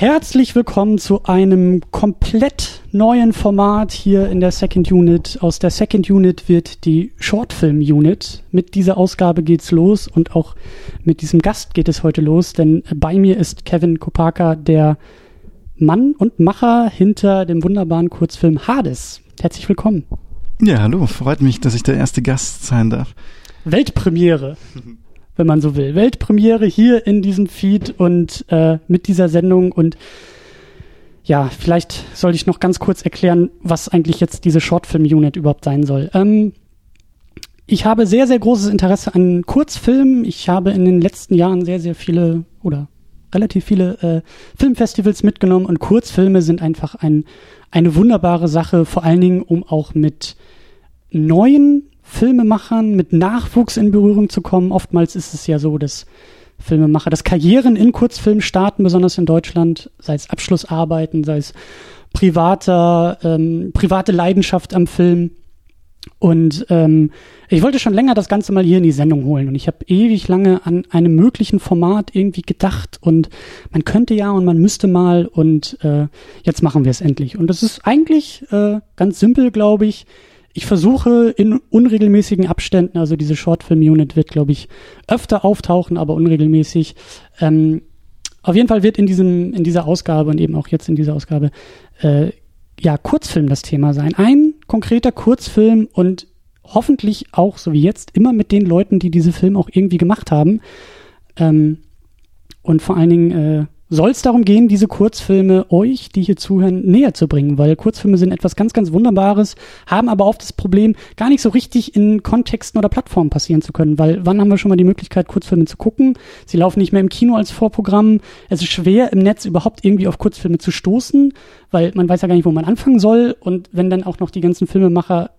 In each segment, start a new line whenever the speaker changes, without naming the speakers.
Herzlich willkommen zu einem komplett neuen Format hier in der Second Unit. Aus der Second Unit wird die Shortfilm Unit. Mit dieser Ausgabe geht's los und auch mit diesem Gast geht es heute los, denn bei mir ist Kevin Kopaka, der Mann und Macher hinter dem wunderbaren Kurzfilm Hades. Herzlich willkommen.
Ja, hallo, freut mich, dass ich der erste Gast sein darf.
Weltpremiere. wenn man so will. Weltpremiere hier in diesem Feed und äh, mit dieser Sendung und ja, vielleicht sollte ich noch ganz kurz erklären, was eigentlich jetzt diese Shortfilm-Unit überhaupt sein soll. Ähm, ich habe sehr, sehr großes Interesse an Kurzfilmen. Ich habe in den letzten Jahren sehr, sehr viele oder relativ viele äh, Filmfestivals mitgenommen und Kurzfilme sind einfach ein, eine wunderbare Sache, vor allen Dingen, um auch mit neuen Filmemachern, mit Nachwuchs in Berührung zu kommen. Oftmals ist es ja so, dass Filmemacher, dass Karrieren in Kurzfilmen starten, besonders in Deutschland, sei es Abschlussarbeiten, sei es privater, ähm, private Leidenschaft am Film. Und ähm, ich wollte schon länger das Ganze mal hier in die Sendung holen und ich habe ewig lange an einem möglichen Format irgendwie gedacht und man könnte ja und man müsste mal und äh, jetzt machen wir es endlich. Und das ist eigentlich äh, ganz simpel, glaube ich ich versuche in unregelmäßigen Abständen, also diese Shortfilm-Unit wird, glaube ich, öfter auftauchen, aber unregelmäßig. Ähm, auf jeden Fall wird in diesem, in dieser Ausgabe und eben auch jetzt in dieser Ausgabe, äh, ja, Kurzfilm das Thema sein. Ein konkreter Kurzfilm und hoffentlich auch, so wie jetzt, immer mit den Leuten, die diese Filme auch irgendwie gemacht haben. Ähm, und vor allen Dingen, äh, soll es darum gehen, diese Kurzfilme euch, die hier zuhören, näher zu bringen, weil Kurzfilme sind etwas ganz, ganz Wunderbares, haben aber oft das Problem, gar nicht so richtig in Kontexten oder Plattformen passieren zu können, weil wann haben wir schon mal die Möglichkeit, Kurzfilme zu gucken? Sie laufen nicht mehr im Kino als Vorprogramm. Es ist schwer, im Netz überhaupt irgendwie auf Kurzfilme zu stoßen, weil man weiß ja gar nicht, wo man anfangen soll und wenn dann auch noch die ganzen Filmemacher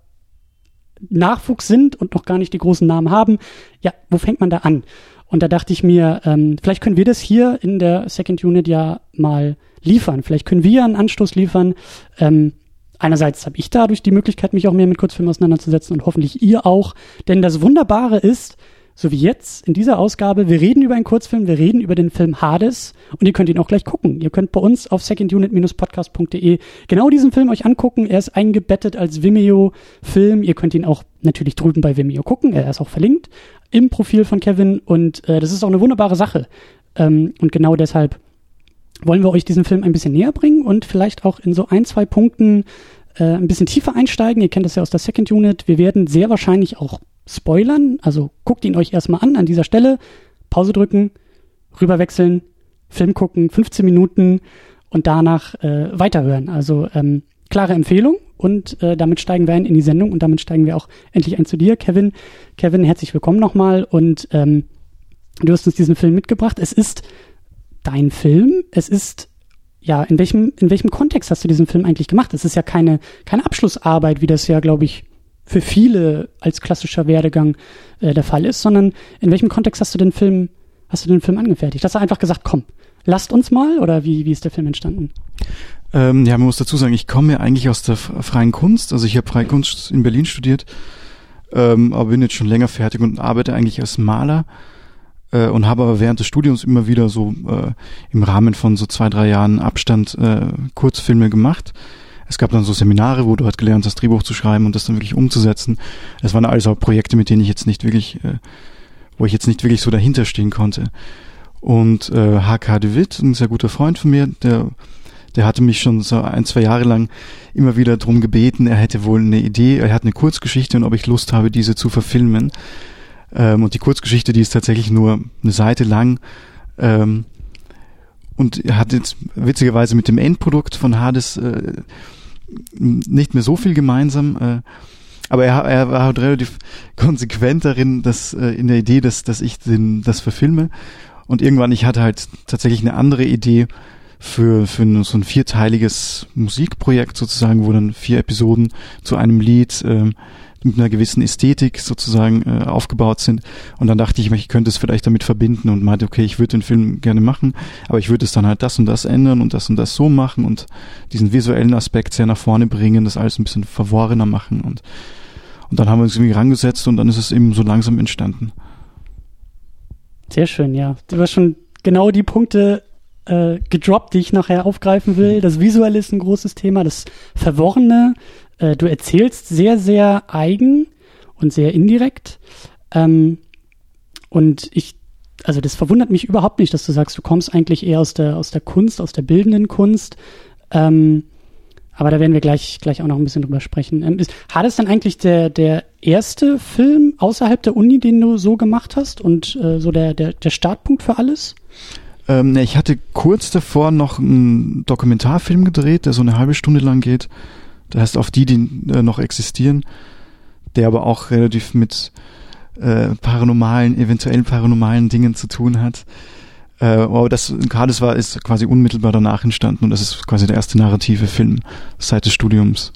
Nachwuchs sind und noch gar nicht die großen Namen haben, ja, wo fängt man da an? Und da dachte ich mir, ähm, vielleicht können wir das hier in der Second Unit ja mal liefern. Vielleicht können wir einen Anstoß liefern. Ähm, einerseits habe ich dadurch die Möglichkeit, mich auch mehr mit Kurzfilmen auseinanderzusetzen und hoffentlich ihr auch. Denn das Wunderbare ist, so wie jetzt in dieser Ausgabe, wir reden über einen Kurzfilm, wir reden über den Film Hades und ihr könnt ihn auch gleich gucken. Ihr könnt bei uns auf secondunit-podcast.de genau diesen Film euch angucken. Er ist eingebettet als Vimeo-Film. Ihr könnt ihn auch natürlich drüben bei Vimeo gucken. Er ist auch verlinkt im Profil von Kevin und äh, das ist auch eine wunderbare Sache. Ähm, und genau deshalb wollen wir euch diesen Film ein bisschen näher bringen und vielleicht auch in so ein, zwei Punkten äh, ein bisschen tiefer einsteigen. Ihr kennt das ja aus der Second Unit. Wir werden sehr wahrscheinlich auch spoilern. Also guckt ihn euch erstmal an an dieser Stelle. Pause drücken, rüberwechseln, Film gucken, 15 Minuten und danach äh, weiterhören. Also ähm, klare Empfehlung und äh, damit steigen wir ein in die Sendung und damit steigen wir auch endlich ein zu dir, Kevin. Kevin, herzlich willkommen nochmal und ähm, du hast uns diesen Film mitgebracht. Es ist dein Film. Es ist ja, in welchem, in welchem Kontext hast du diesen Film eigentlich gemacht? Es ist ja keine, keine Abschlussarbeit, wie das ja, glaube ich, für viele als klassischer Werdegang äh, der Fall ist, sondern in welchem Kontext hast du den Film, hast du den Film angefertigt? Hast du einfach gesagt, komm, lasst uns mal oder wie, wie ist der Film entstanden?
Ähm, ja, man muss dazu sagen, ich komme ja eigentlich aus der freien Kunst. Also ich habe freie Kunst in Berlin studiert, ähm, aber bin jetzt schon länger fertig und arbeite eigentlich als Maler äh, und habe aber während des Studiums immer wieder so äh, im Rahmen von so zwei, drei Jahren Abstand äh, Kurzfilme gemacht. Es gab dann so Seminare, wo du halt gelernt hast, Drehbuch zu schreiben und das dann wirklich umzusetzen. Es waren alles auch Projekte, mit denen ich jetzt nicht wirklich, äh, wo ich jetzt nicht wirklich so dahinter stehen konnte. Und äh, HK de Witt, ein sehr guter Freund von mir, der der hatte mich schon so ein, zwei Jahre lang immer wieder drum gebeten, er hätte wohl eine Idee, er hat eine Kurzgeschichte und ob ich Lust habe, diese zu verfilmen. Ähm, und die Kurzgeschichte, die ist tatsächlich nur eine Seite lang. Ähm, und er hat jetzt witzigerweise mit dem Endprodukt von Hades äh, nicht mehr so viel gemeinsam. Äh, aber er, er war halt relativ konsequent darin, dass äh, in der Idee, dass, dass ich den, das verfilme. Und irgendwann, ich hatte halt tatsächlich eine andere Idee, für, für so ein vierteiliges Musikprojekt sozusagen, wo dann vier Episoden zu einem Lied äh, mit einer gewissen Ästhetik sozusagen äh, aufgebaut sind. Und dann dachte ich ich könnte es vielleicht damit verbinden und meinte, okay, ich würde den Film gerne machen, aber ich würde es dann halt das und das ändern und das und das so machen und diesen visuellen Aspekt sehr nach vorne bringen, das alles ein bisschen verworrener machen und und dann haben wir uns irgendwie rangesetzt und dann ist es eben so langsam entstanden.
Sehr schön, ja. Du hast schon genau die Punkte äh, gedroppt, die ich nachher aufgreifen will. Das Visuelle ist ein großes Thema, das Verworrene. Äh, du erzählst sehr, sehr eigen und sehr indirekt. Ähm, und ich, also das verwundert mich überhaupt nicht, dass du sagst, du kommst eigentlich eher aus der, aus der Kunst, aus der bildenden Kunst. Ähm, aber da werden wir gleich, gleich auch noch ein bisschen drüber sprechen. Ähm, ist, hat es dann eigentlich der, der erste Film außerhalb der Uni, den du so gemacht hast und äh, so der, der, der Startpunkt für alles?
Ähm, ich hatte kurz davor noch einen Dokumentarfilm gedreht, der so eine halbe Stunde lang geht. Der heißt Auf die, die äh, noch existieren, der aber auch relativ mit äh, paranormalen, eventuell paranormalen Dingen zu tun hat. Äh, aber das Hades war ist quasi unmittelbar danach entstanden und das ist quasi der erste narrative Film seit des Studiums.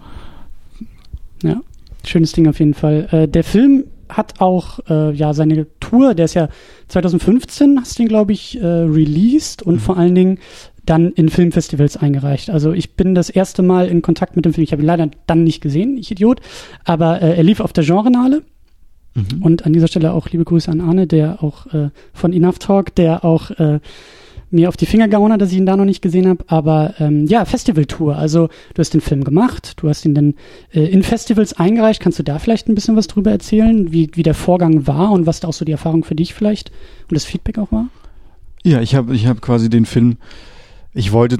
Ja, schönes Ding auf jeden Fall. Äh, der Film hat auch äh, ja seine Tour, der ist ja 2015, hast du ihn, glaube ich, äh, released und mhm. vor allen Dingen dann in Filmfestivals eingereicht. Also ich bin das erste Mal in Kontakt mit dem Film. Ich habe ihn leider dann nicht gesehen, ich Idiot. Aber äh, er lief auf der Genrenale. Mhm. Und an dieser Stelle auch liebe Grüße an Arne, der auch äh, von Enough Talk, der auch äh, mir auf die Finger gehauen hat, dass ich ihn da noch nicht gesehen habe. Aber ähm, ja, Festivaltour. Also du hast den Film gemacht, du hast ihn dann äh, in Festivals eingereicht. Kannst du da vielleicht ein bisschen was drüber erzählen, wie, wie der Vorgang war und was da auch so die Erfahrung für dich vielleicht und das Feedback auch war?
Ja, ich habe ich hab quasi den Film, ich wollte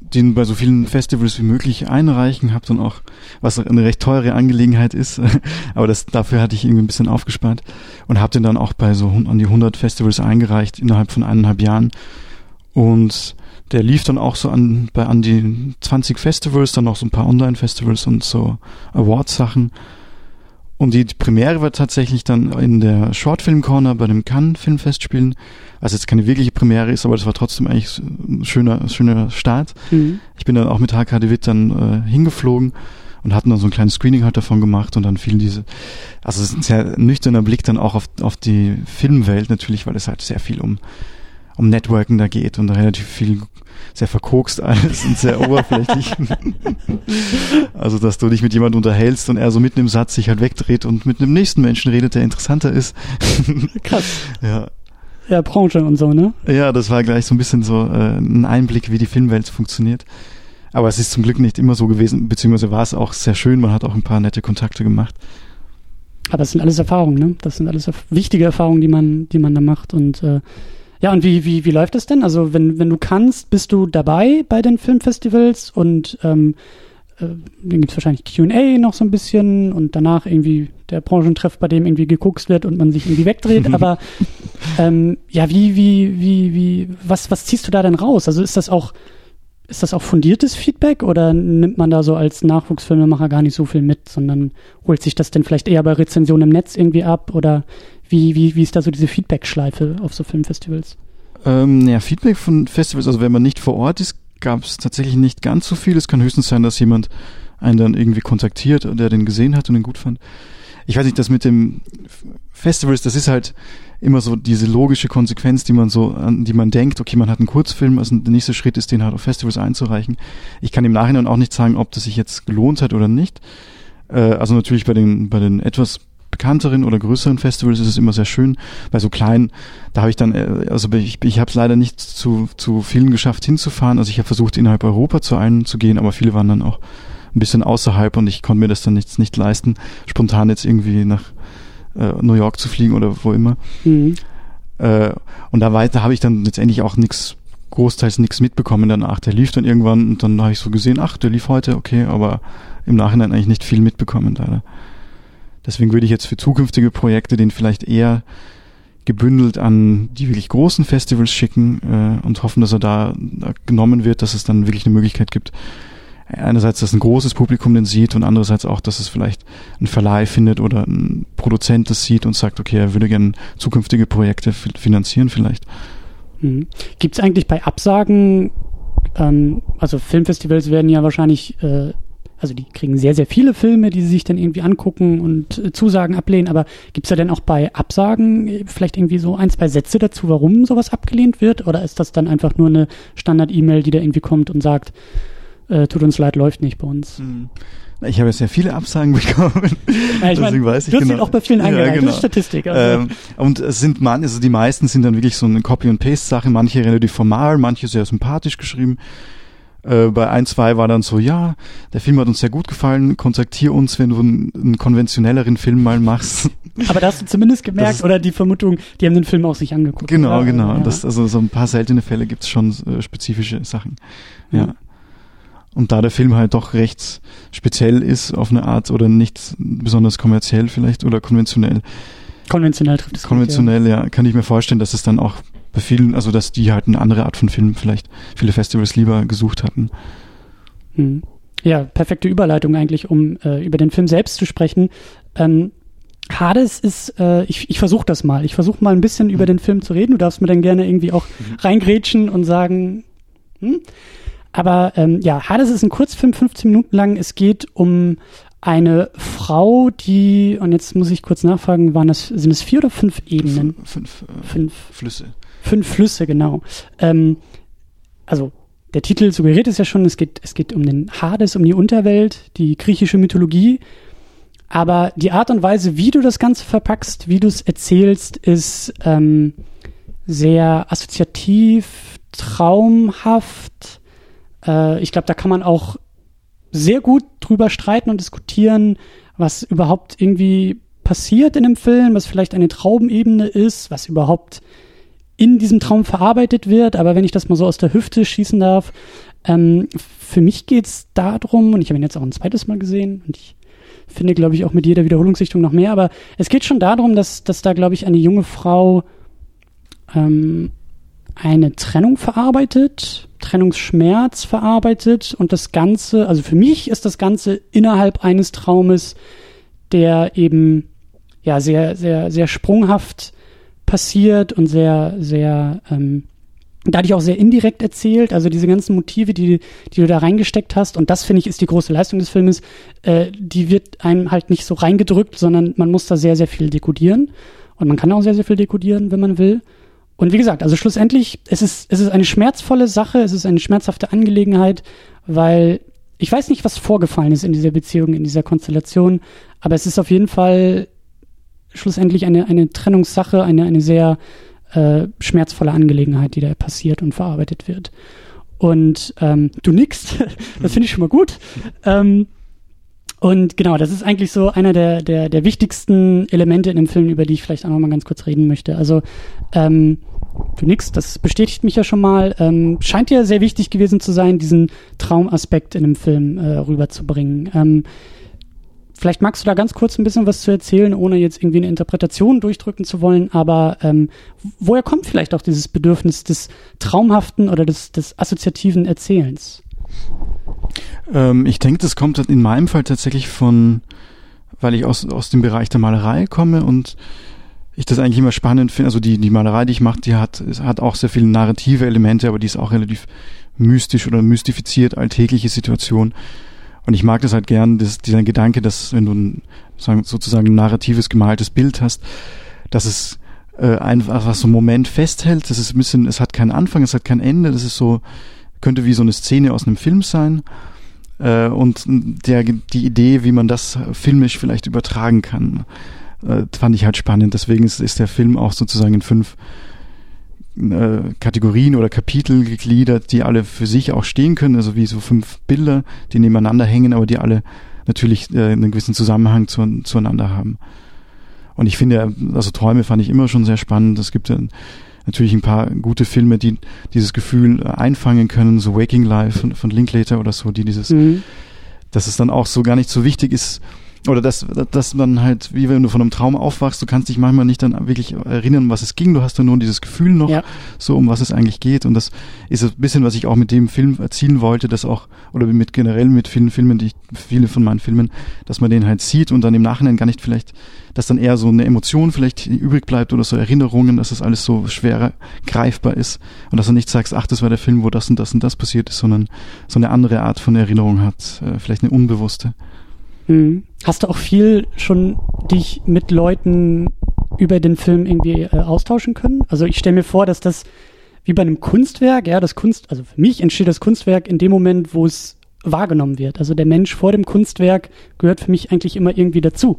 den bei so vielen Festivals wie möglich einreichen, habe dann auch, was eine recht teure Angelegenheit ist, aber das dafür hatte ich irgendwie ein bisschen aufgespart und habe den dann auch bei so an die 100 Festivals eingereicht innerhalb von eineinhalb Jahren und der lief dann auch so an, bei an die 20 Festivals, dann noch so ein paar Online-Festivals und so Awards-Sachen. Und die Premiere war tatsächlich dann in der Shortfilm Corner bei dem Cannes Filmfestspielen. Also jetzt keine wirkliche Premiere ist, aber das war trotzdem eigentlich ein schöner, schöner Start. Mhm. Ich bin dann auch mit HK Witt dann äh, hingeflogen und hatten dann so ein kleines Screening halt davon gemacht und dann fielen diese, also es ist ein sehr nüchterner Blick dann auch auf, auf die Filmwelt natürlich, weil es halt sehr viel um um Networken da geht und relativ viel sehr verkokst alles und sehr oberflächlich. also, dass du dich mit jemandem unterhältst und er so mitten im Satz sich halt wegdreht und mit einem nächsten Menschen redet, der interessanter ist.
Krass.
Ja.
Ja, Branche und so, ne?
Ja, das war gleich so ein bisschen so äh, ein Einblick, wie die Filmwelt funktioniert. Aber es ist zum Glück nicht immer so gewesen, beziehungsweise war es auch sehr schön, man hat auch ein paar nette Kontakte gemacht.
Aber das sind alles Erfahrungen, ne? Das sind alles wichtige Erfahrungen, die man, die man da macht und äh, ja, und wie, wie, wie läuft das denn? Also, wenn, wenn du kannst, bist du dabei bei den Filmfestivals und ähm, äh, dann gibt es wahrscheinlich QA noch so ein bisschen und danach irgendwie der Branchentreff, bei dem irgendwie geguckt wird und man sich irgendwie wegdreht. Aber ähm, ja, wie, wie, wie, wie, was, was ziehst du da denn raus? Also ist das auch, ist das auch fundiertes Feedback oder nimmt man da so als Nachwuchsfilmemacher gar nicht so viel mit, sondern holt sich das denn vielleicht eher bei Rezensionen im Netz irgendwie ab oder wie, wie, wie ist da so diese Feedback-Schleife auf so Filmfestivals?
Ähm, ja, Feedback von Festivals, also wenn man nicht vor Ort ist, gab es tatsächlich nicht ganz so viel. Es kann höchstens sein, dass jemand einen dann irgendwie kontaktiert, der den gesehen hat und ihn gut fand. Ich weiß nicht, das mit dem Festivals, das ist halt immer so diese logische Konsequenz, die man so, an die man denkt, okay, man hat einen Kurzfilm, also der nächste Schritt ist, den halt auf Festivals einzureichen. Ich kann im Nachhinein auch nicht sagen, ob das sich jetzt gelohnt hat oder nicht. Äh, also natürlich bei den, bei den etwas bekannteren oder größeren Festivals ist es immer sehr schön. Bei so kleinen, da habe ich dann, äh, also ich, ich habe es leider nicht zu, zu vielen geschafft hinzufahren. Also ich habe versucht, innerhalb Europa zu einem zu gehen, aber viele waren dann auch ein bisschen außerhalb und ich konnte mir das dann nicht, nicht leisten, spontan jetzt irgendwie nach äh, New York zu fliegen oder wo immer. Mhm. Äh, und da weiter habe ich dann letztendlich auch nichts großteils nichts mitbekommen danach. Der lief dann irgendwann und dann habe ich so gesehen, ach, der lief heute, okay, aber im Nachhinein eigentlich nicht viel mitbekommen leider. Deswegen würde ich jetzt für zukünftige Projekte den vielleicht eher gebündelt an die wirklich großen Festivals schicken äh, und hoffen, dass er da, da genommen wird, dass es dann wirklich eine Möglichkeit gibt, einerseits, dass ein großes Publikum den sieht und andererseits auch, dass es vielleicht ein Verleih findet oder ein Produzent das sieht und sagt, okay, er würde gerne zukünftige Projekte finanzieren vielleicht.
Mhm. Gibt es eigentlich bei Absagen, ähm, also Filmfestivals werden ja wahrscheinlich äh, also die kriegen sehr, sehr viele Filme, die sie sich dann irgendwie angucken und äh, Zusagen ablehnen. Aber gibt es da denn auch bei Absagen äh, vielleicht irgendwie so ein, zwei Sätze dazu, warum sowas abgelehnt wird? Oder ist das dann einfach nur eine Standard-E-Mail, die da irgendwie kommt und sagt, äh, tut uns leid, läuft nicht bei uns? Hm.
Ich habe sehr viele Absagen bekommen.
Ja, ich Deswegen weiß ich genau. auch bei vielen eingereicht. Ja, genau. Das ist Statistik.
Also. Ähm, und es sind man, also die meisten sind dann wirklich so eine Copy and Paste Sache. Manche relativ formal, manche sehr sympathisch geschrieben. Äh, bei ein, zwei war dann so, ja, der Film hat uns sehr gut gefallen, kontaktier uns, wenn du einen, einen konventionelleren Film mal machst.
Aber da hast du zumindest gemerkt, das, oder die Vermutung, die haben den Film auch sich angeguckt.
Genau,
oder?
genau. Ja. Das, also so ein paar seltene Fälle gibt's schon äh, spezifische Sachen. Ja. Mhm. Und da der Film halt doch recht speziell ist auf eine Art oder nicht besonders kommerziell vielleicht oder konventionell.
Konventionell trifft es
Konventionell, gut, ja. ja. Kann ich mir vorstellen, dass es dann auch bei vielen, also dass die halt eine andere Art von Film vielleicht viele Festivals lieber gesucht hatten.
Hm. Ja, perfekte Überleitung eigentlich, um äh, über den Film selbst zu sprechen. Ähm, Hades ist, äh, ich, ich versuche das mal. Ich versuche mal ein bisschen mhm. über den Film zu reden. Du darfst mir dann gerne irgendwie auch mhm. reingrätschen und sagen, hm? Aber ähm, ja, Hades ist ein Kurzfilm, 15 Minuten lang. Es geht um eine Frau, die, und jetzt muss ich kurz nachfragen, waren das, sind es vier oder fünf Ebenen?
Fünf, äh, fünf Flüsse.
Fünf Flüsse, genau. Ähm, also der Titel suggeriert es ja schon, es geht, es geht um den Hades, um die Unterwelt, die griechische Mythologie. Aber die Art und Weise, wie du das Ganze verpackst, wie du es erzählst, ist ähm, sehr assoziativ, traumhaft, äh, ich glaube, da kann man auch sehr gut drüber streiten und diskutieren, was überhaupt irgendwie passiert in dem Film, was vielleicht eine Traubenebene ist, was überhaupt in diesem Traum verarbeitet wird. Aber wenn ich das mal so aus der Hüfte schießen darf, ähm, für mich geht's darum, und ich habe ihn jetzt auch ein zweites Mal gesehen und ich finde, glaube ich, auch mit jeder Wiederholungssichtung noch mehr, aber es geht schon darum, dass, dass da, glaube ich, eine junge Frau ähm, eine Trennung verarbeitet, Trennungsschmerz verarbeitet und das Ganze, also für mich ist das Ganze innerhalb eines Traumes, der eben ja sehr, sehr, sehr sprunghaft passiert und sehr, sehr ähm, dadurch auch sehr indirekt erzählt. Also diese ganzen Motive, die, die du da reingesteckt hast, und das finde ich ist die große Leistung des Filmes, äh, die wird einem halt nicht so reingedrückt, sondern man muss da sehr, sehr viel dekodieren. Und man kann auch sehr, sehr viel dekodieren, wenn man will. Und wie gesagt, also schlussendlich, es ist, es ist eine schmerzvolle Sache, es ist eine schmerzhafte Angelegenheit, weil ich weiß nicht, was vorgefallen ist in dieser Beziehung, in dieser Konstellation, aber es ist auf jeden Fall schlussendlich eine, eine Trennungssache, eine, eine sehr äh, schmerzvolle Angelegenheit, die da passiert und verarbeitet wird. Und ähm, du nix, das finde ich schon mal gut. Ähm, und genau, das ist eigentlich so einer der, der, der wichtigsten Elemente in dem Film, über die ich vielleicht auch noch mal ganz kurz reden möchte. Also, ähm, du nix, das bestätigt mich ja schon mal. Ähm, scheint ja sehr wichtig gewesen zu sein, diesen Traumaspekt in dem Film äh, rüberzubringen. Ähm, vielleicht magst du da ganz kurz ein bisschen was zu erzählen, ohne jetzt irgendwie eine Interpretation durchdrücken zu wollen, aber ähm, woher kommt vielleicht auch dieses Bedürfnis des traumhaften oder des, des assoziativen Erzählens?
Ähm, ich denke, das kommt in meinem Fall tatsächlich von, weil ich aus, aus dem Bereich der Malerei komme und ich das eigentlich immer spannend finde. Also die, die Malerei, die ich mache, die hat, hat auch sehr viele narrative Elemente, aber die ist auch relativ mystisch oder mystifiziert, alltägliche Situation. Und ich mag das halt gern, das, dieser Gedanke, dass wenn du ein, sozusagen ein narratives, gemaltes Bild hast, dass es äh, einfach so einen Moment festhält. Das ist ein bisschen, es hat keinen Anfang, es hat kein Ende. Das ist so, könnte wie so eine Szene aus einem Film sein. Äh, und der, die Idee, wie man das filmisch vielleicht übertragen kann, äh, fand ich halt spannend. Deswegen ist, ist der Film auch sozusagen in fünf äh, Kategorien oder Kapitel gegliedert, die alle für sich auch stehen können, also wie so fünf Bilder, die nebeneinander hängen, aber die alle natürlich äh, einen gewissen Zusammenhang zu, zueinander haben. Und ich finde, also Träume fand ich immer schon sehr spannend. Es gibt natürlich ein paar gute Filme, die dieses Gefühl äh, einfangen können, so Waking Life von, von Linklater oder so, die dieses, mhm. dass es dann auch so gar nicht so wichtig ist, oder dass, dass man halt, wie wenn du von einem Traum aufwachst, du kannst dich manchmal nicht dann wirklich erinnern, was es ging, du hast dann nur dieses Gefühl noch, ja. so um was es eigentlich geht. Und das ist ein bisschen, was ich auch mit dem Film erzielen wollte, dass auch, oder mit generell mit vielen Filmen, die ich, viele von meinen Filmen, dass man den halt sieht und dann im Nachhinein gar nicht vielleicht dass dann eher so eine Emotion vielleicht übrig bleibt oder so Erinnerungen, dass das alles so schwerer greifbar ist und dass du nicht sagst, ach, das war der Film, wo das und das und das passiert ist, sondern so eine andere Art von Erinnerung hat, äh, vielleicht eine unbewusste.
Mhm. Hast du auch viel schon dich mit Leuten über den Film irgendwie äh, austauschen können? Also ich stelle mir vor, dass das wie bei einem Kunstwerk, ja, das Kunst, also für mich entsteht das Kunstwerk in dem Moment, wo es wahrgenommen wird. Also der Mensch vor dem Kunstwerk gehört für mich eigentlich immer irgendwie dazu.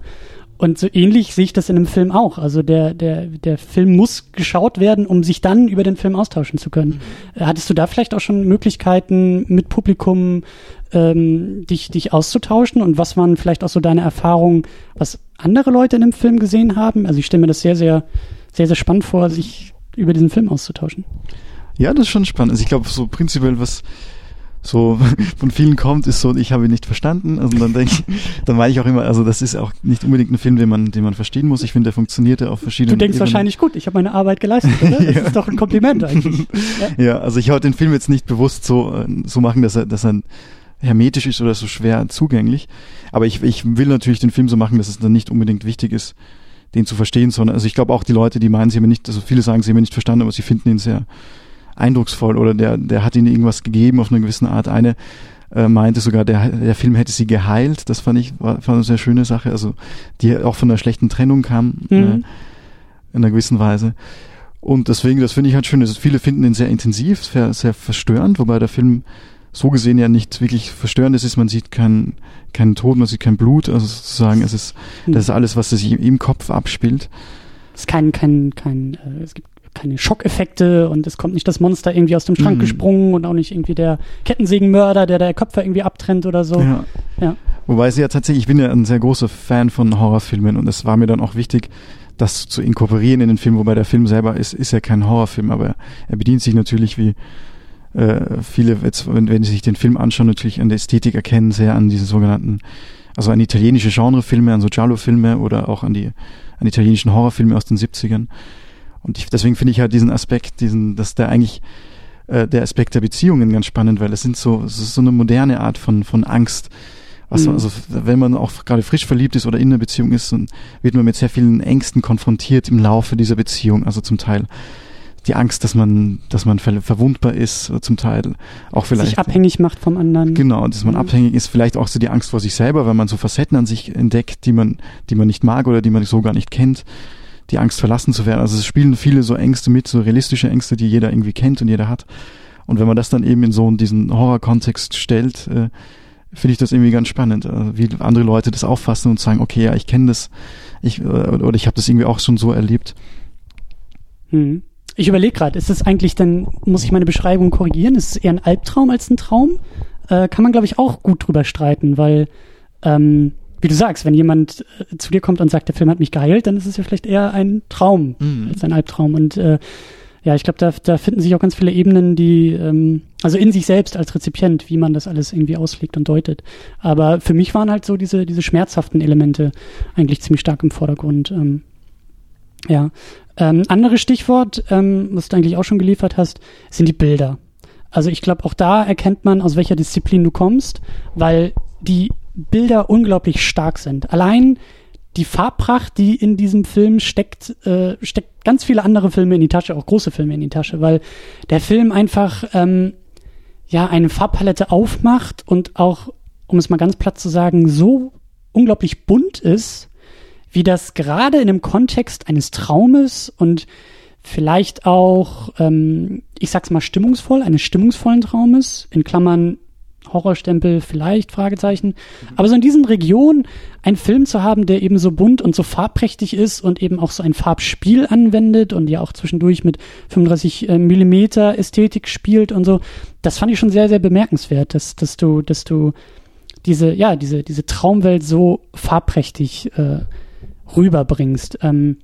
Und so ähnlich sehe ich das in einem Film auch. Also der, der, der Film muss geschaut werden, um sich dann über den Film austauschen zu können. Mhm. Hattest du da vielleicht auch schon Möglichkeiten mit Publikum ähm, dich, dich auszutauschen? Und was waren vielleicht auch so deine Erfahrungen, was andere Leute in dem Film gesehen haben? Also ich stelle mir das sehr, sehr, sehr, sehr spannend vor, sich über diesen Film auszutauschen.
Ja, das ist schon spannend. Also ich glaube, so prinzipiell, was so von vielen kommt, ist so, ich habe ihn nicht verstanden. Also dann denke ich, dann meine ich auch immer, also das ist auch nicht unbedingt ein Film, den man, den man verstehen muss. Ich finde, der funktioniert ja auf verschiedenen
Du denkst Ebenen. wahrscheinlich, gut, ich habe meine Arbeit geleistet, oder? Das ja. ist doch ein Kompliment eigentlich.
Ja. ja, also ich wollte den Film jetzt nicht bewusst so, äh, so machen, dass er, dass er hermetisch ist oder so schwer zugänglich. Aber ich, ich will natürlich den Film so machen, dass es dann nicht unbedingt wichtig ist, den zu verstehen, sondern also ich glaube auch die Leute, die meinen, sie haben ihn nicht, also viele sagen, sie haben ihn nicht verstanden, aber sie finden ihn sehr eindrucksvoll oder der, der hat ihnen irgendwas gegeben auf eine gewisse Art. Eine äh, meinte sogar, der, der Film hätte sie geheilt. Das fand ich war, war eine sehr schöne Sache. Also die auch von einer schlechten Trennung kam mhm. äh, in einer gewissen Weise. Und deswegen, das finde ich halt schön. Also viele finden ihn sehr intensiv, sehr, sehr verstörend, wobei der Film so gesehen ja nicht wirklich verstörend ist. Man sieht keinen keinen Tod, man sieht kein Blut. Also sozusagen, es ist mhm. das ist alles, was sich im Kopf abspielt.
Es ist kein kein kein äh, es gibt keine Schockeffekte und es kommt nicht das Monster irgendwie aus dem Schrank mhm. gesprungen und auch nicht irgendwie der Kettensägenmörder, der der Köpfe irgendwie abtrennt oder so. Ja.
ja. Wobei sie ja tatsächlich, ich bin ja ein sehr großer Fan von Horrorfilmen und es war mir dann auch wichtig, das zu inkorporieren in den Film, wobei der Film selber ist, ist ja kein Horrorfilm, aber er bedient sich natürlich wie äh, viele, jetzt, wenn, wenn sie sich den Film anschauen, natürlich an der Ästhetik erkennen, sehr an diese sogenannten, also an italienische Genrefilme, an so Giallo-Filme oder auch an die an italienischen Horrorfilme aus den 70ern. Und ich, deswegen finde ich halt diesen Aspekt, diesen, dass der eigentlich äh, der Aspekt der Beziehungen ganz spannend, weil es sind so, es ist so eine moderne Art von, von Angst. Was, mhm. Also wenn man auch gerade frisch verliebt ist oder in einer Beziehung ist, dann wird man mit sehr vielen Ängsten konfrontiert im Laufe dieser Beziehung. Also zum Teil die Angst, dass man, dass man ver verwundbar ist, zum Teil auch vielleicht.
Sich abhängig macht vom anderen.
Genau, dass man mhm. abhängig ist, vielleicht auch so die Angst vor sich selber, weil man so Facetten an sich entdeckt, die man, die man nicht mag oder die man so gar nicht kennt die Angst verlassen zu werden. Also es spielen viele so Ängste mit, so realistische Ängste, die jeder irgendwie kennt und jeder hat. Und wenn man das dann eben in so diesen Horror-Kontext stellt, äh, finde ich das irgendwie ganz spannend, äh, wie andere Leute das auffassen und sagen, okay, ja, ich kenne das, ich, äh, oder ich habe das irgendwie auch schon so erlebt.
Hm. Ich überlege gerade, ist es eigentlich denn, muss ich meine Beschreibung korrigieren? Ist es eher ein Albtraum als ein Traum? Äh, kann man, glaube ich, auch gut drüber streiten, weil ähm, wie du sagst, wenn jemand äh, zu dir kommt und sagt, der Film hat mich geheilt, dann ist es ja vielleicht eher ein Traum mhm. als ein Albtraum. Und äh, ja, ich glaube, da, da finden sich auch ganz viele Ebenen, die, ähm, also in sich selbst als Rezipient, wie man das alles irgendwie auslegt und deutet. Aber für mich waren halt so diese, diese schmerzhaften Elemente eigentlich ziemlich stark im Vordergrund. Ähm, ja. Ähm, anderes Stichwort, ähm, was du eigentlich auch schon geliefert hast, sind die Bilder. Also ich glaube, auch da erkennt man, aus welcher Disziplin du kommst, weil die Bilder unglaublich stark sind. Allein die Farbpracht, die in diesem Film steckt, äh, steckt ganz viele andere Filme in die Tasche, auch große Filme in die Tasche, weil der Film einfach ähm, ja eine Farbpalette aufmacht und auch, um es mal ganz platt zu sagen, so unglaublich bunt ist, wie das gerade in dem Kontext eines Traumes und vielleicht auch, ähm, ich sag's mal stimmungsvoll, eines stimmungsvollen Traumes, in Klammern Horrorstempel vielleicht, Fragezeichen. Mhm. Aber so in diesen Regionen einen Film zu haben, der eben so bunt und so farbprächtig ist und eben auch so ein Farbspiel anwendet und ja auch zwischendurch mit 35 äh, Millimeter Ästhetik spielt und so, das fand ich schon sehr, sehr bemerkenswert, dass, dass du, dass du diese, ja, diese, diese Traumwelt so farbprächtig äh, rüberbringst. Ähm,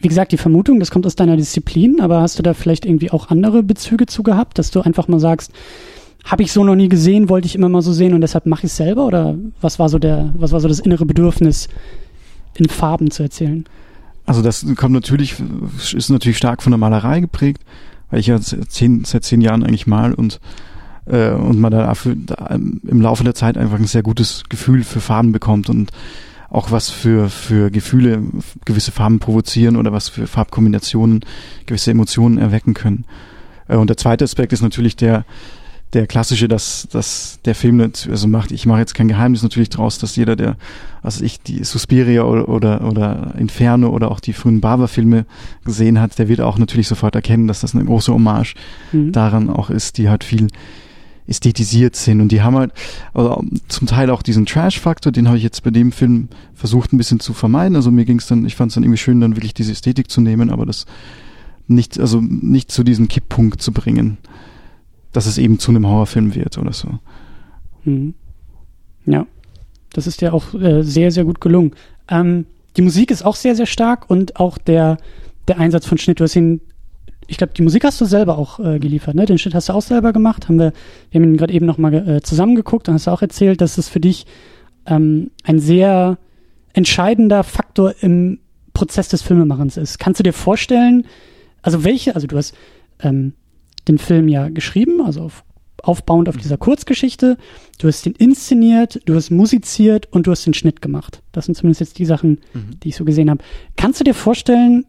wie gesagt, die Vermutung, das kommt aus deiner Disziplin, aber hast du da vielleicht irgendwie auch andere Bezüge zu gehabt, dass du einfach mal sagst, habe ich so noch nie gesehen, wollte ich immer mal so sehen und deshalb mache ich es selber oder was war so der, was war so das innere Bedürfnis, in Farben zu erzählen?
Also das kommt natürlich, ist natürlich stark von der Malerei geprägt, weil ich ja zehn, seit zehn Jahren eigentlich mal und äh, und man da im Laufe der Zeit einfach ein sehr gutes Gefühl für Farben bekommt und auch was für für Gefühle gewisse Farben provozieren oder was für Farbkombinationen gewisse Emotionen erwecken können. Äh, und der zweite Aspekt ist natürlich der der klassische, dass, dass der Film also macht, ich mache jetzt kein Geheimnis natürlich draus, dass jeder, der, also ich, die Suspiria oder, oder, oder Inferno oder auch die frühen Bava-Filme gesehen hat, der wird auch natürlich sofort erkennen, dass das eine große Hommage mhm. daran auch ist, die halt viel ästhetisiert sind und die haben halt also zum Teil auch diesen Trash-Faktor, den habe ich jetzt bei dem Film versucht ein bisschen zu vermeiden. Also mir ging es dann, ich fand es dann irgendwie schön, dann wirklich diese Ästhetik zu nehmen, aber das nicht, also nicht zu diesem Kipppunkt zu bringen, dass es eben zu einem Horrorfilm wird oder so.
Mhm. Ja, das ist ja auch äh, sehr, sehr gut gelungen. Ähm, die Musik ist auch sehr, sehr stark und auch der, der Einsatz von Schnitt. Du hast ihn, ich glaube, die Musik hast du selber auch äh, geliefert, ne? Den Schnitt hast du auch selber gemacht. Haben wir, wir haben ihn gerade eben nochmal äh, zusammengeguckt und hast auch erzählt, dass es für dich ähm, ein sehr entscheidender Faktor im Prozess des Filmemachens ist. Kannst du dir vorstellen, also welche, also du hast ähm, den Film ja geschrieben, also auf aufbauend auf dieser Kurzgeschichte. Du hast den inszeniert, du hast musiziert und du hast den Schnitt gemacht. Das sind zumindest jetzt die Sachen, mhm. die ich so gesehen habe. Kannst du dir vorstellen,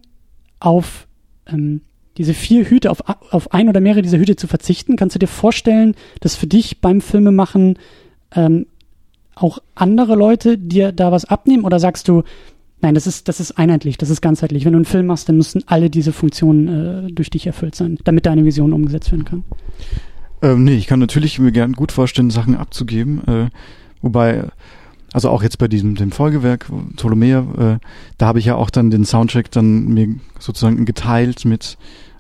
auf ähm, diese vier Hüte, auf, auf ein oder mehrere dieser Hüte zu verzichten? Kannst du dir vorstellen, dass für dich beim Filmemachen ähm, auch andere Leute dir da was abnehmen? Oder sagst du, nein, das ist, das ist einheitlich, das ist ganzheitlich. Wenn du einen Film machst, dann müssen alle diese Funktionen äh, durch dich erfüllt sein, damit deine Vision umgesetzt werden kann.
Ähm, nee, ich kann natürlich mir gern gut vorstellen, Sachen abzugeben. Äh, wobei, also auch jetzt bei diesem dem Folgewerk Ptolemea, äh, da habe ich ja auch dann den Soundtrack dann mir sozusagen geteilt mit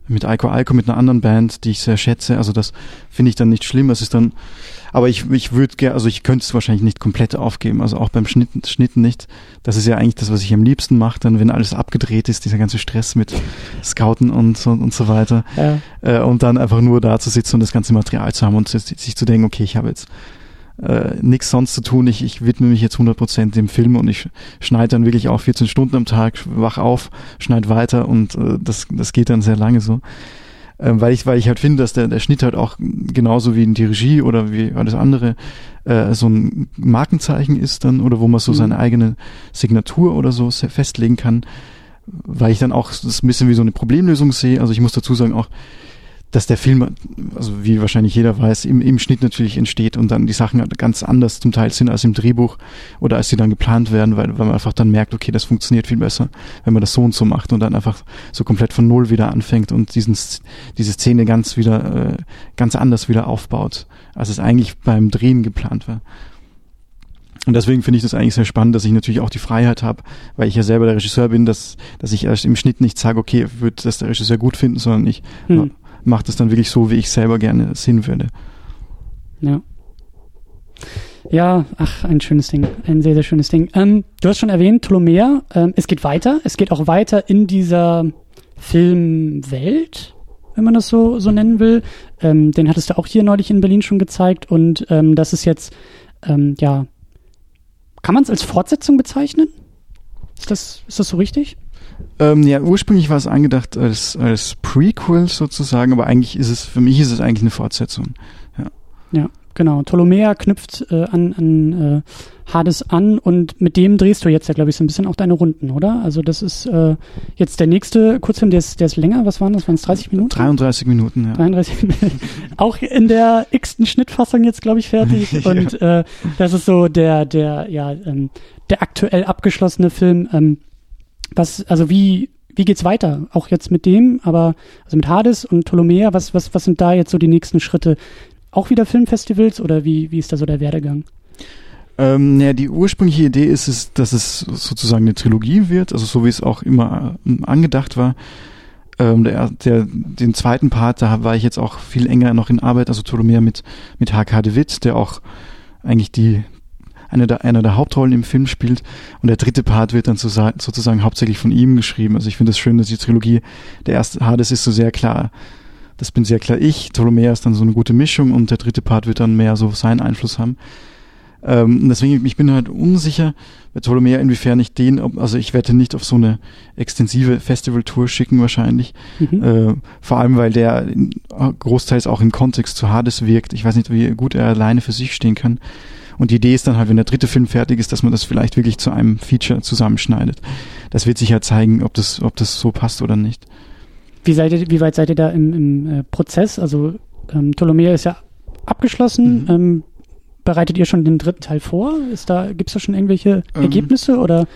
mit Aiko Aiko, mit einer anderen Band, die ich sehr schätze. Also das finde ich dann nicht schlimm. Es ist dann, aber ich, ich würde gerne, also ich könnte es wahrscheinlich nicht komplett aufgeben. Also auch beim Schnitten, Schnitten nicht. Das ist ja eigentlich das, was ich am liebsten mache, dann, wenn alles abgedreht ist, dieser ganze Stress mit Scouten und so, und so weiter. Ja. Äh, und dann einfach nur da zu sitzen und das ganze Material zu haben und sich zu denken, okay, ich habe jetzt äh, nichts sonst zu tun. Ich, ich widme mich jetzt 100% dem Film und ich schneide dann wirklich auch 14 Stunden am Tag, wach auf, schneide weiter und äh, das, das geht dann sehr lange so. Ähm, weil ich, weil ich halt finde, dass der, der Schnitt halt auch genauso wie die Regie oder wie alles andere äh, so ein Markenzeichen ist dann oder wo man so mhm. seine eigene Signatur oder so festlegen kann, weil ich dann auch das ein bisschen wie so eine Problemlösung sehe. Also ich muss dazu sagen auch, dass der Film, also wie wahrscheinlich jeder weiß, im, im Schnitt natürlich entsteht und dann die Sachen ganz anders zum Teil sind als im Drehbuch oder als sie dann geplant werden, weil, weil man einfach dann merkt, okay, das funktioniert viel besser, wenn man das so und so macht und dann einfach so komplett von Null wieder anfängt und diesen, diese Szene ganz wieder, äh, ganz anders wieder aufbaut, als es eigentlich beim Drehen geplant war. Und deswegen finde ich das eigentlich sehr spannend, dass ich natürlich auch die Freiheit habe, weil ich ja selber der Regisseur bin, dass, dass ich erst im Schnitt nicht sage, okay, wird das der Regisseur gut finden, sondern ich hm macht es dann wirklich so, wie ich selber gerne hin würde.
Ja. Ja, ach, ein schönes Ding. Ein sehr, sehr schönes Ding. Ähm, du hast schon erwähnt, Ptolomea. Ähm, es geht weiter. Es geht auch weiter in dieser Filmwelt, wenn man das so, so nennen will. Ähm, den hattest du auch hier neulich in Berlin schon gezeigt. Und ähm, das ist jetzt, ähm, ja, kann man es als Fortsetzung bezeichnen? Ist das, ist das so richtig?
Ähm, ja, ursprünglich war es angedacht als, als Prequel sozusagen, aber eigentlich ist es, für mich ist es eigentlich eine Fortsetzung. Ja,
ja genau. Ptolomea knüpft äh, an, an äh, Hades an und mit dem drehst du jetzt ja, glaube ich, so ein bisschen auch deine Runden, oder? Also das ist äh, jetzt der nächste Kurzfilm, der ist, der ist länger. Was waren das? Waren es 30 Minuten?
33 Minuten, ja.
33 Minuten. auch in der x-ten Schnittfassung jetzt, glaube ich, fertig. Und äh, das ist so der, der, ja, ähm, der aktuell abgeschlossene Film. Ähm, was, also wie, wie geht's weiter? Auch jetzt mit dem, aber also mit Hades und Ptolomea, was, was, was sind da jetzt so die nächsten Schritte? Auch wieder Filmfestivals oder wie, wie ist da so der Werdegang?
Ähm, ja, die ursprüngliche Idee ist es, dass es sozusagen eine Trilogie wird, also so wie es auch immer äh, angedacht war. Ähm, der, der, den zweiten Part, da war ich jetzt auch viel enger noch in Arbeit, also Ptolomea mit, mit H.K. de Witt, der auch eigentlich die, eine der, einer der Hauptrollen im Film spielt. Und der dritte Part wird dann so, sozusagen hauptsächlich von ihm geschrieben. Also ich finde es das schön, dass die Trilogie, der erste Hades ist so sehr klar, das bin sehr klar ich, Ptolomea ist dann so eine gute Mischung und der dritte Part wird dann mehr so seinen Einfluss haben. Ähm, deswegen, ich bin halt unsicher bei Ptolomea, inwiefern ich den, also ich werde nicht auf so eine extensive Festival-Tour schicken wahrscheinlich. Mhm. Äh, vor allem, weil der großteils auch im Kontext zu Hades wirkt. Ich weiß nicht, wie gut er alleine für sich stehen kann. Und die Idee ist dann halt, wenn der dritte Film fertig ist, dass man das vielleicht wirklich zu einem Feature zusammenschneidet. Das wird sich ja zeigen, ob das, ob das so passt oder nicht.
Wie, seid ihr, wie weit seid ihr da im, im äh, Prozess? Also ähm, Ptolomea ist ja abgeschlossen. Mhm. Ähm, bereitet ihr schon den dritten Teil vor? Ist da, gibt's da schon irgendwelche ähm, Ergebnisse oder?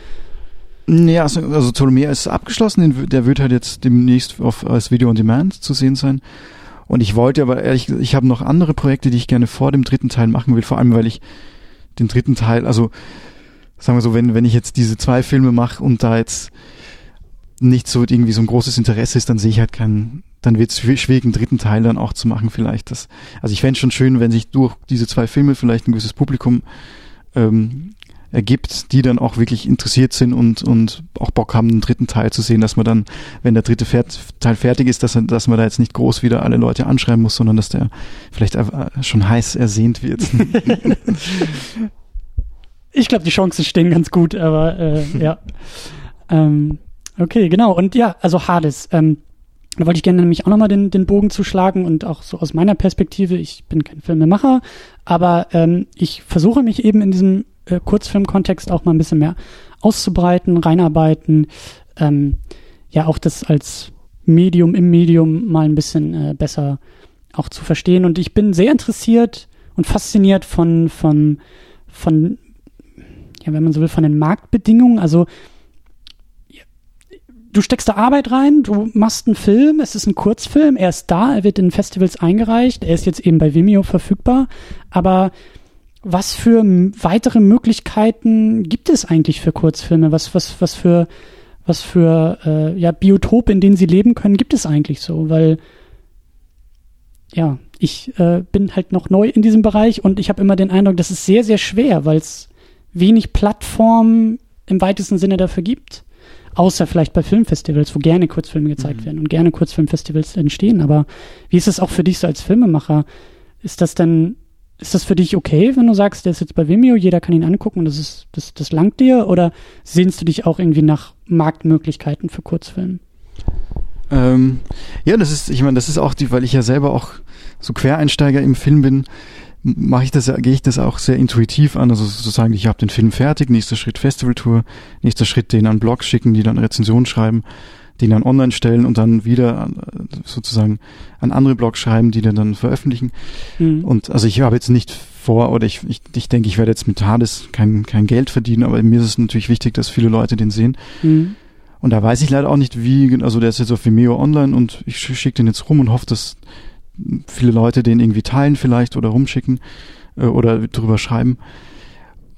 Ja, also, also Ptolomea ist abgeschlossen, der wird halt jetzt demnächst auf, als Video on Demand zu sehen sein. Und ich wollte aber ehrlich, ich habe noch andere Projekte, die ich gerne vor dem dritten Teil machen will, vor allem weil ich den dritten Teil, also sagen wir so, wenn, wenn ich jetzt diese zwei Filme mache und da jetzt nicht so irgendwie so ein großes Interesse ist, dann sehe ich halt keinen, dann wird es schwierig, einen dritten Teil dann auch zu machen vielleicht. Das, also ich fände schon schön, wenn sich durch diese zwei Filme vielleicht ein gewisses Publikum ähm, ergibt, die dann auch wirklich interessiert sind und, und auch Bock haben, einen dritten Teil zu sehen, dass man dann, wenn der dritte Teil fertig ist, dass, dass man da jetzt nicht groß wieder alle Leute anschreiben muss, sondern dass der vielleicht schon heiß ersehnt wird.
ich glaube, die Chancen stehen ganz gut, aber äh, ja. Ähm, okay, genau. Und ja, also Hades. Ähm, da wollte ich gerne nämlich auch nochmal den, den Bogen zuschlagen und auch so aus meiner Perspektive, ich bin kein Filmemacher, aber ähm, ich versuche mich eben in diesem äh, Kurzfilmkontext auch mal ein bisschen mehr auszubreiten, reinarbeiten, ähm, ja auch das als Medium im Medium mal ein bisschen äh, besser auch zu verstehen. Und ich bin sehr interessiert und fasziniert von, von, von ja, wenn man so will, von den Marktbedingungen. Also du steckst da Arbeit rein, du machst einen Film, es ist ein Kurzfilm, er ist da, er wird in Festivals eingereicht, er ist jetzt eben bei Vimeo verfügbar, aber was für weitere Möglichkeiten gibt es eigentlich für Kurzfilme? Was, was, was für, was für äh, ja, Biotope, in denen sie leben können, gibt es eigentlich so? Weil ja, ich äh, bin halt noch neu in diesem Bereich und ich habe immer den Eindruck, das ist sehr, sehr schwer, weil es wenig Plattformen im weitesten Sinne dafür gibt. Außer vielleicht bei Filmfestivals, wo gerne Kurzfilme gezeigt mhm. werden und gerne Kurzfilmfestivals entstehen. Aber wie ist es auch für dich so als Filmemacher? Ist das denn, ist das für dich okay, wenn du sagst, der ist jetzt bei Vimeo, jeder kann ihn angucken und das ist, das, das langt dir? Oder sehnst du dich auch irgendwie nach Marktmöglichkeiten für Kurzfilme?
Ähm, ja, das ist, ich meine, das ist auch die, weil ich ja selber auch so Quereinsteiger im Film bin, mache ich das, gehe ich das auch sehr intuitiv an. Also sozusagen, ich habe den Film fertig, nächster Schritt Festivaltour, nächster Schritt den an Blogs schicken, die dann Rezensionen schreiben, den dann online stellen und dann wieder sozusagen an andere Blogs schreiben, die dann dann veröffentlichen. Mhm. Und also ich habe jetzt nicht vor oder ich, ich, ich denke, ich werde jetzt mit Hades kein, kein Geld verdienen, aber mir ist es natürlich wichtig, dass viele Leute den sehen. Mhm. Und da weiß ich leider auch nicht, wie, also der ist jetzt auf Vimeo online und ich schicke den jetzt rum und hoffe, dass viele Leute den irgendwie teilen vielleicht oder rumschicken äh, oder drüber schreiben.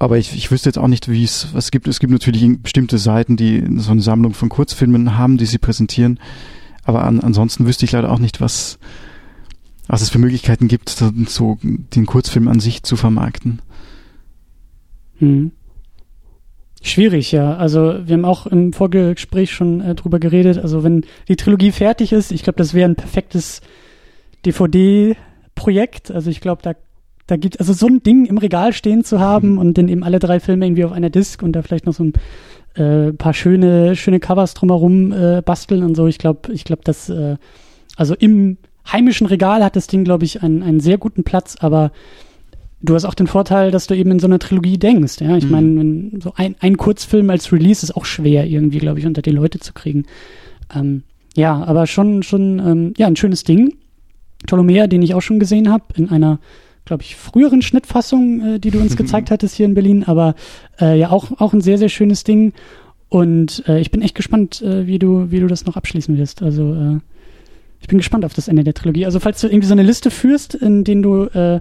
Aber ich, ich wüsste jetzt auch nicht, wie es, was gibt. Es gibt natürlich bestimmte Seiten, die so eine Sammlung von Kurzfilmen haben, die sie präsentieren. Aber an, ansonsten wüsste ich leider auch nicht, was, was es für Möglichkeiten gibt, so den Kurzfilm an sich zu vermarkten.
Hm. Schwierig, ja. Also wir haben auch im Vorgespräch schon äh, drüber geredet. Also wenn die Trilogie fertig ist, ich glaube, das wäre ein perfektes DVD-Projekt. Also ich glaube, da, da gibt also so ein Ding im Regal stehen zu haben mhm. und dann eben alle drei Filme irgendwie auf einer Disc und da vielleicht noch so ein äh, paar schöne, schöne Covers drumherum äh, basteln und so. Ich glaube, ich glaube, dass äh, also im heimischen Regal hat das Ding, glaube ich, einen, einen sehr guten Platz, aber du hast auch den Vorteil, dass du eben in so einer Trilogie denkst. Ja, ich mhm. meine, so ein, ein Kurzfilm als Release ist auch schwer irgendwie, glaube ich, unter die Leute zu kriegen. Ähm, ja, aber schon, schon, ähm, ja, ein schönes Ding. Ptolomea, den ich auch schon gesehen habe, in einer, glaube ich, früheren Schnittfassung, äh, die du uns gezeigt hattest hier in Berlin, aber äh, ja auch, auch ein sehr, sehr schönes Ding. Und äh, ich bin echt gespannt, äh, wie, du, wie du das noch abschließen wirst. Also äh, ich bin gespannt auf das Ende der Trilogie. Also falls du irgendwie so eine Liste führst, in denen du äh,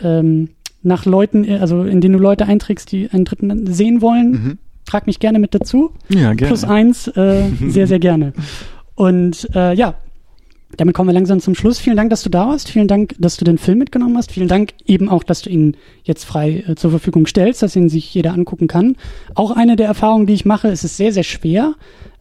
ähm, nach Leuten, äh, also in denen du Leute einträgst, die einen dritten sehen wollen, mhm. trag mich gerne mit dazu.
Ja, gerne.
Plus eins, äh, sehr, sehr gerne. Und äh, ja, damit kommen wir langsam zum Schluss. Vielen Dank, dass du da warst. Vielen Dank, dass du den Film mitgenommen hast. Vielen Dank eben auch, dass du ihn jetzt frei äh, zur Verfügung stellst, dass ihn sich jeder angucken kann. Auch eine der Erfahrungen, die ich mache, es ist sehr, sehr schwer.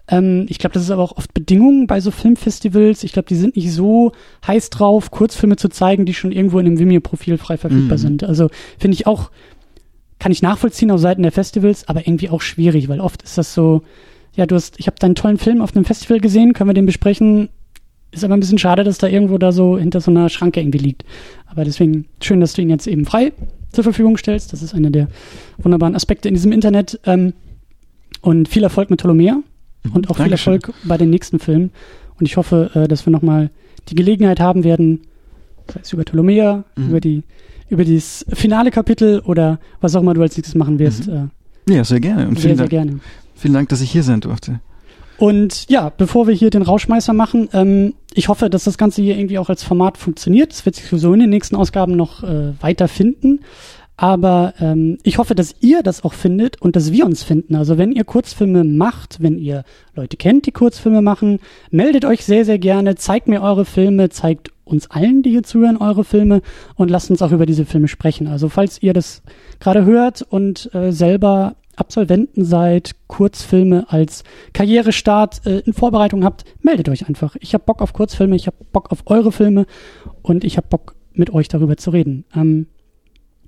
Ähm, ich glaube, das ist aber auch oft Bedingungen bei so Filmfestivals. Ich glaube, die sind nicht so heiß drauf, Kurzfilme zu zeigen, die schon irgendwo in einem Vimeo-Profil frei verfügbar mhm. sind. Also finde ich auch, kann ich nachvollziehen auf Seiten der Festivals, aber irgendwie auch schwierig, weil oft ist das so, ja, du hast, ich habe deinen tollen Film auf einem Festival gesehen, können wir den besprechen? Ist aber ein bisschen schade, dass da irgendwo da so hinter so einer Schranke irgendwie liegt. Aber deswegen schön, dass du ihn jetzt eben frei zur Verfügung stellst. Das ist einer der wunderbaren Aspekte in diesem Internet. Ähm, und viel Erfolg mit Ptolomea mhm, und auch Dankeschön. viel Erfolg bei den nächsten Filmen. Und ich hoffe, äh, dass wir nochmal die Gelegenheit haben werden, sei es über Ptolomea, mhm. über die über dieses finale Kapitel oder was auch immer du als nächstes machen wirst.
Mhm. Äh, ja, sehr gerne. Und
sehr, vielen Dank, sehr gerne.
Vielen Dank, dass ich hier sein durfte.
Und ja, bevor wir hier den Rauschmeißer machen, ähm, ich hoffe, dass das Ganze hier irgendwie auch als Format funktioniert. Es wird sich so in den nächsten Ausgaben noch äh, weiter finden. Aber ähm, ich hoffe, dass ihr das auch findet und dass wir uns finden. Also wenn ihr Kurzfilme macht, wenn ihr Leute kennt, die Kurzfilme machen, meldet euch sehr, sehr gerne, zeigt mir eure Filme, zeigt uns allen, die hier zuhören, eure Filme und lasst uns auch über diese Filme sprechen. Also falls ihr das gerade hört und äh, selber Absolventen seid, Kurzfilme als Karrierestart äh, in Vorbereitung habt, meldet euch einfach. Ich habe Bock auf Kurzfilme, ich habe Bock auf eure Filme und ich habe Bock mit euch darüber zu reden. Ähm,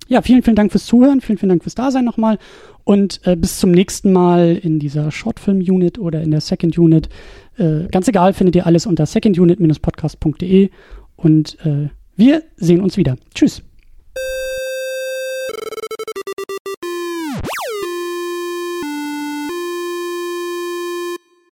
ja, vielen, vielen Dank fürs Zuhören, vielen, vielen Dank fürs Dasein nochmal und äh, bis zum nächsten Mal in dieser Shortfilm-Unit oder in der Second Unit. Äh, ganz egal, findet ihr alles unter secondunit-podcast.de und äh, wir sehen uns wieder. Tschüss.